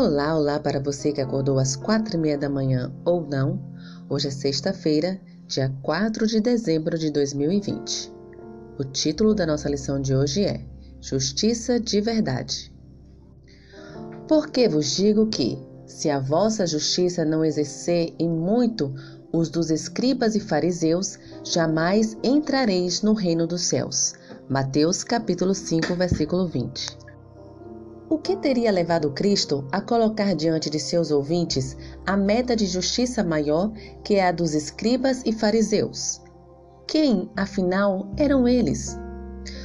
Olá, olá para você que acordou às quatro e meia da manhã ou não. Hoje é sexta-feira, dia 4 de dezembro de 2020. O título da nossa lição de hoje é Justiça de Verdade. Porque vos digo que, se a vossa justiça não exercer em muito os dos escribas e fariseus, jamais entrareis no reino dos céus. Mateus capítulo 5, versículo 20. O que teria levado Cristo a colocar diante de seus ouvintes a meta de justiça maior que é a dos escribas e fariseus? Quem, afinal, eram eles?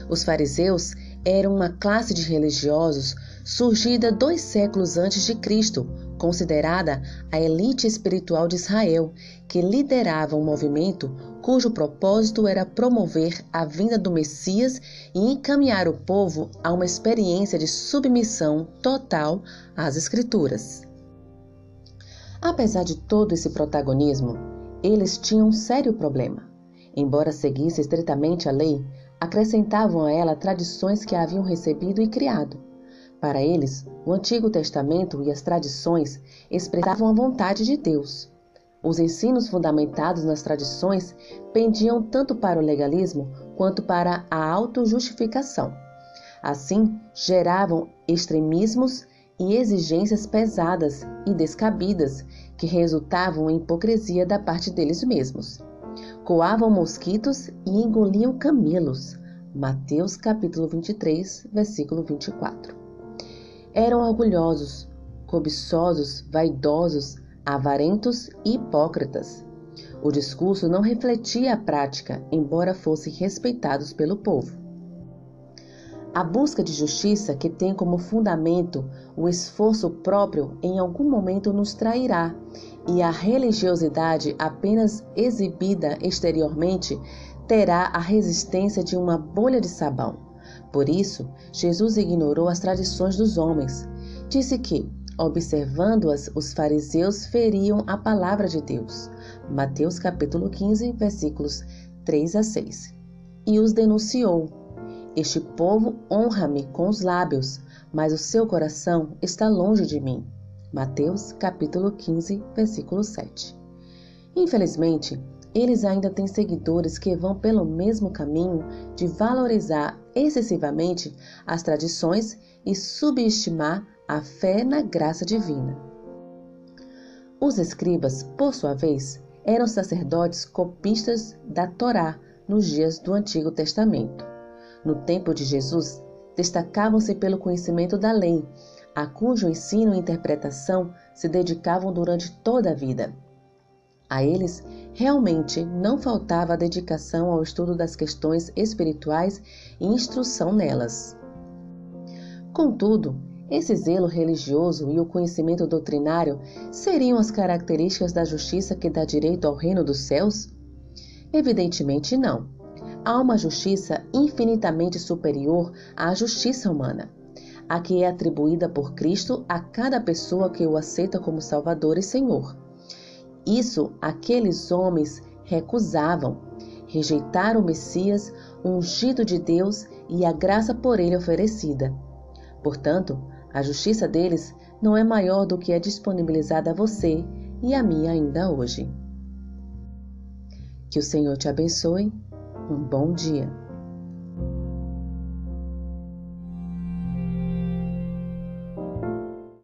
Os fariseus eram uma classe de religiosos surgida dois séculos antes de Cristo, considerada a elite espiritual de Israel, que liderava um movimento cujo propósito era promover a vinda do Messias e encaminhar o povo a uma experiência de submissão total às Escrituras. Apesar de todo esse protagonismo, eles tinham um sério problema. Embora seguissem estritamente a lei, acrescentavam a ela tradições que haviam recebido e criado para eles, o Antigo Testamento e as tradições expressavam a vontade de Deus. Os ensinos fundamentados nas tradições pendiam tanto para o legalismo quanto para a autojustificação. Assim, geravam extremismos e exigências pesadas e descabidas que resultavam em hipocrisia da parte deles mesmos. Coavam mosquitos e engoliam camelos. Mateus capítulo 23, versículo 24. Eram orgulhosos, cobiçosos, vaidosos, avarentos e hipócritas. O discurso não refletia a prática, embora fossem respeitados pelo povo. A busca de justiça, que tem como fundamento o esforço próprio, em algum momento nos trairá, e a religiosidade apenas exibida exteriormente terá a resistência de uma bolha de sabão. Por isso, Jesus ignorou as tradições dos homens. Disse que, observando-as, os fariseus feriam a palavra de Deus. Mateus capítulo 15, versículos 3 a 6. E os denunciou. Este povo honra-me com os lábios, mas o seu coração está longe de mim. Mateus capítulo 15, versículo 7. Infelizmente, eles ainda têm seguidores que vão pelo mesmo caminho de valorizar excessivamente as tradições e subestimar a fé na graça divina. Os escribas, por sua vez, eram sacerdotes copistas da Torá nos dias do Antigo Testamento. No tempo de Jesus, destacavam-se pelo conhecimento da lei, a cujo ensino e interpretação se dedicavam durante toda a vida. A eles realmente não faltava dedicação ao estudo das questões espirituais e instrução nelas. Contudo, esse zelo religioso e o conhecimento doutrinário seriam as características da justiça que dá direito ao reino dos céus? Evidentemente não. Há uma justiça infinitamente superior à justiça humana, a que é atribuída por Cristo a cada pessoa que o aceita como Salvador e Senhor. Isso aqueles homens recusavam. Rejeitaram o Messias, ungido de Deus e a graça por ele oferecida. Portanto, a justiça deles não é maior do que é disponibilizada a você e a mim ainda hoje. Que o Senhor te abençoe. Um bom dia.